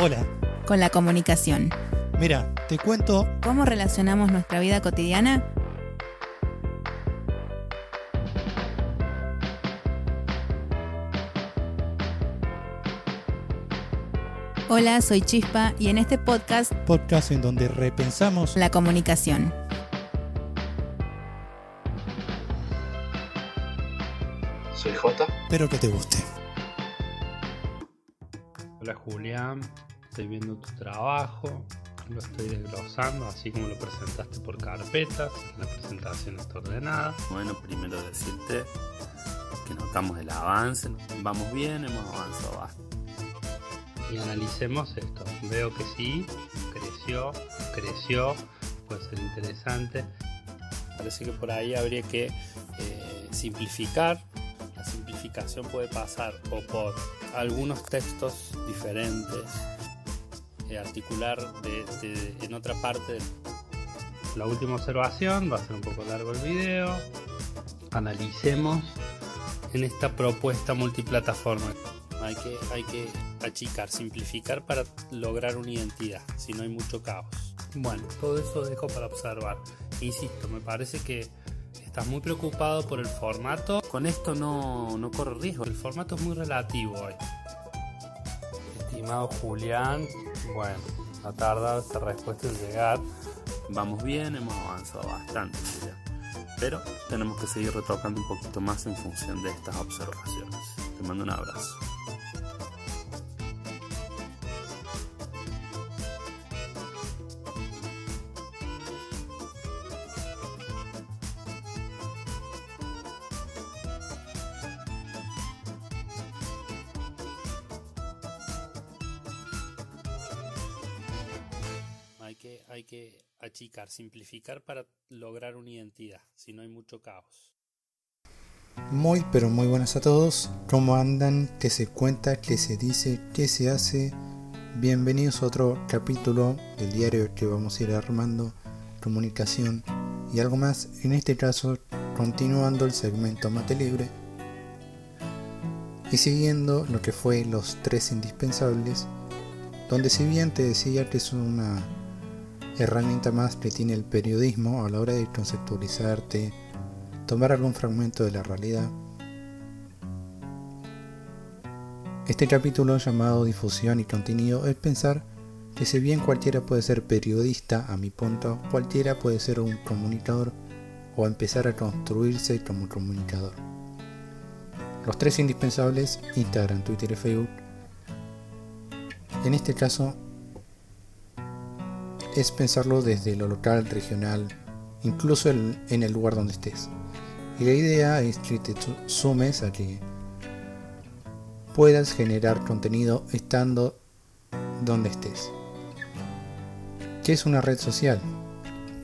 Hola. Con la comunicación. Mira, te cuento ¿Cómo relacionamos nuestra vida cotidiana? Hola, soy Chispa y en este podcast podcast en donde repensamos la comunicación. Soy J. Espero que te guste. Hola Julián, estoy viendo tu trabajo, lo estoy desglosando, así como lo presentaste por carpetas, la presentación está ordenada. Bueno, primero decirte que notamos el avance, vamos bien, hemos avanzado bastante. Y analicemos esto, veo que sí, creció, creció, puede ser interesante. Parece que por ahí habría que eh, simplificar. La simplificación puede pasar o por algunos textos diferentes, articular de, de- en otra parte del La última observación, va a ser un poco largo el video, analicemos en esta propuesta multiplataforma. Hay que, hay que achicar, simplificar para lograr una identidad, si no hay mucho caos. Bueno, todo eso dejo para observar. Insisto, me parece que estás muy preocupado por el formato. Con esto no, no corre riesgo, el formato es muy relativo hoy. Estimado Julián, bueno, ha tardado esta respuesta en llegar. Vamos bien, hemos avanzado bastante, Julián pero tenemos que seguir retocando un poquito más en función de estas observaciones. Te mando un abrazo. Hay que, achicar, simplificar para lograr una identidad, si no hay mucho caos. Muy pero muy buenas a todos. ¿Cómo andan? ¿Qué se cuenta? ¿Qué se dice? ¿Qué se hace? Bienvenidos a otro capítulo del diario que vamos a ir armando, comunicación y algo más. En este caso, continuando el segmento Mate Libre y siguiendo lo que fue los tres indispensables, donde si bien te decía que es una herramienta más que tiene el periodismo a la hora de conceptualizarte, tomar algún fragmento de la realidad. Este capítulo llamado difusión y contenido es pensar que si bien cualquiera puede ser periodista, a mi punto, cualquiera puede ser un comunicador o empezar a construirse como comunicador. Los tres indispensables, Instagram, Twitter y Facebook, en este caso es pensarlo desde lo local, regional, incluso en el lugar donde estés. Y la idea es que te su- sumes a que puedas generar contenido estando donde estés. ¿Qué es una red social?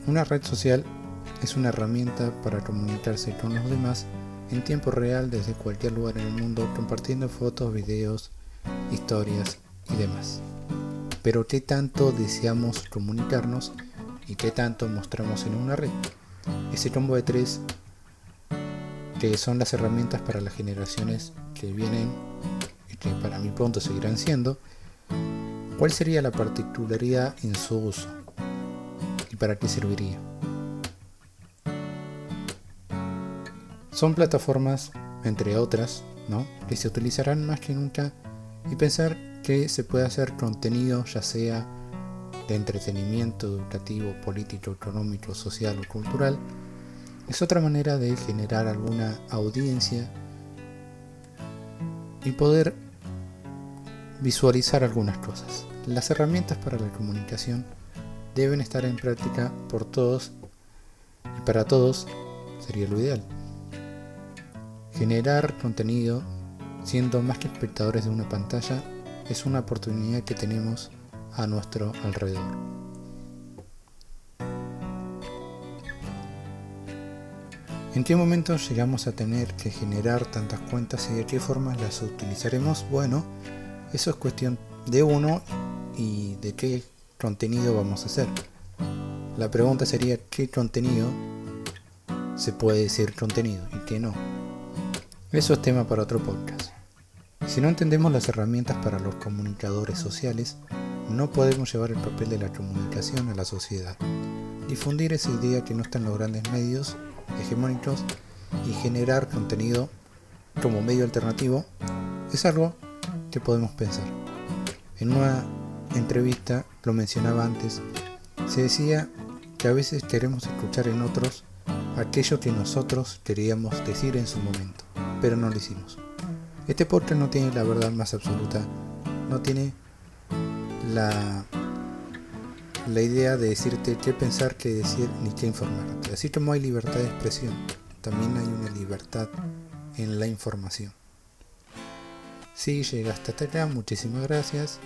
Una red social es una herramienta para comunicarse con los demás en tiempo real desde cualquier lugar en el mundo compartiendo fotos, videos, historias y demás. Pero ¿qué tanto deseamos comunicarnos y qué tanto mostramos en una red? Ese combo de tres que son las herramientas para las generaciones que vienen y que para mi punto seguirán siendo, ¿cuál sería la particularidad en su uso? ¿Y para qué serviría? Son plataformas, entre otras, ¿no? que se utilizarán más que nunca y pensar que se puede hacer contenido ya sea de entretenimiento, educativo, político, económico, social o cultural, es otra manera de generar alguna audiencia y poder visualizar algunas cosas. Las herramientas para la comunicación deben estar en práctica por todos y para todos sería lo ideal. Generar contenido siendo más que espectadores de una pantalla es una oportunidad que tenemos a nuestro alrededor. ¿En qué momento llegamos a tener que generar tantas cuentas y de qué formas las utilizaremos? Bueno, eso es cuestión de uno y de qué contenido vamos a hacer. La pregunta sería qué contenido se puede decir contenido y qué no. Eso es tema para otro podcast. Si no entendemos las herramientas para los comunicadores sociales, no podemos llevar el papel de la comunicación a la sociedad. Difundir esa idea que no están los grandes medios hegemónicos y generar contenido como medio alternativo es algo que podemos pensar. En una entrevista, lo mencionaba antes, se decía que a veces queremos escuchar en otros aquello que nosotros queríamos decir en su momento, pero no lo hicimos. Este podcast no tiene la verdad más absoluta, no tiene la, la idea de decirte qué pensar, qué decir ni qué informarte. Así como hay libertad de expresión, también hay una libertad en la información. Si llegaste hasta acá, muchísimas gracias.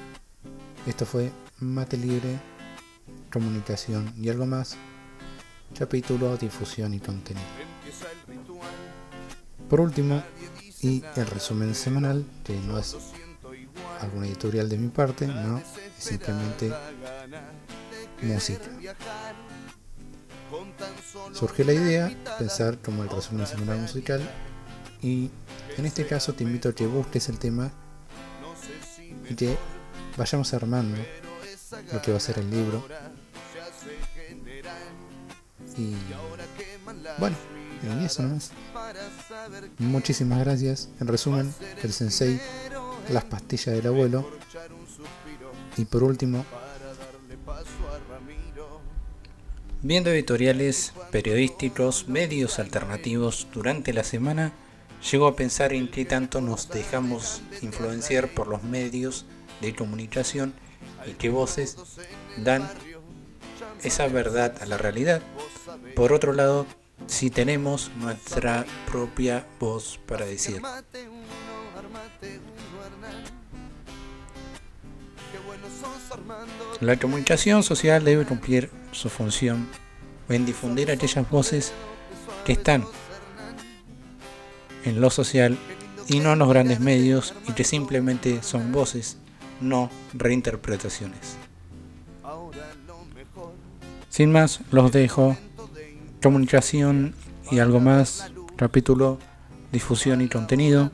Esto fue Mate Libre, Comunicación y algo más. Capítulo Difusión y Contenido. Por último, y el resumen semanal, que no es algún editorial de mi parte, no, es simplemente música. Surge la idea, pensar como el resumen semanal musical, y en este caso te invito a que busques el tema y que vayamos armando lo que va a ser el libro. Y bueno, en eso. Muchísimas gracias. En resumen, el sensei, las pastillas del abuelo. Y por último, viendo editoriales periodísticos, medios alternativos durante la semana, llego a pensar en qué tanto nos dejamos influenciar por los medios de comunicación y qué voces dan esa verdad a la realidad. Por otro lado, si tenemos nuestra propia voz para decir. La comunicación social debe cumplir su función en difundir aquellas voces que están en lo social y no en los grandes medios y que simplemente son voces, no reinterpretaciones. Sin más, los dejo. Comunicación y algo más. Capítulo Difusión y contenido.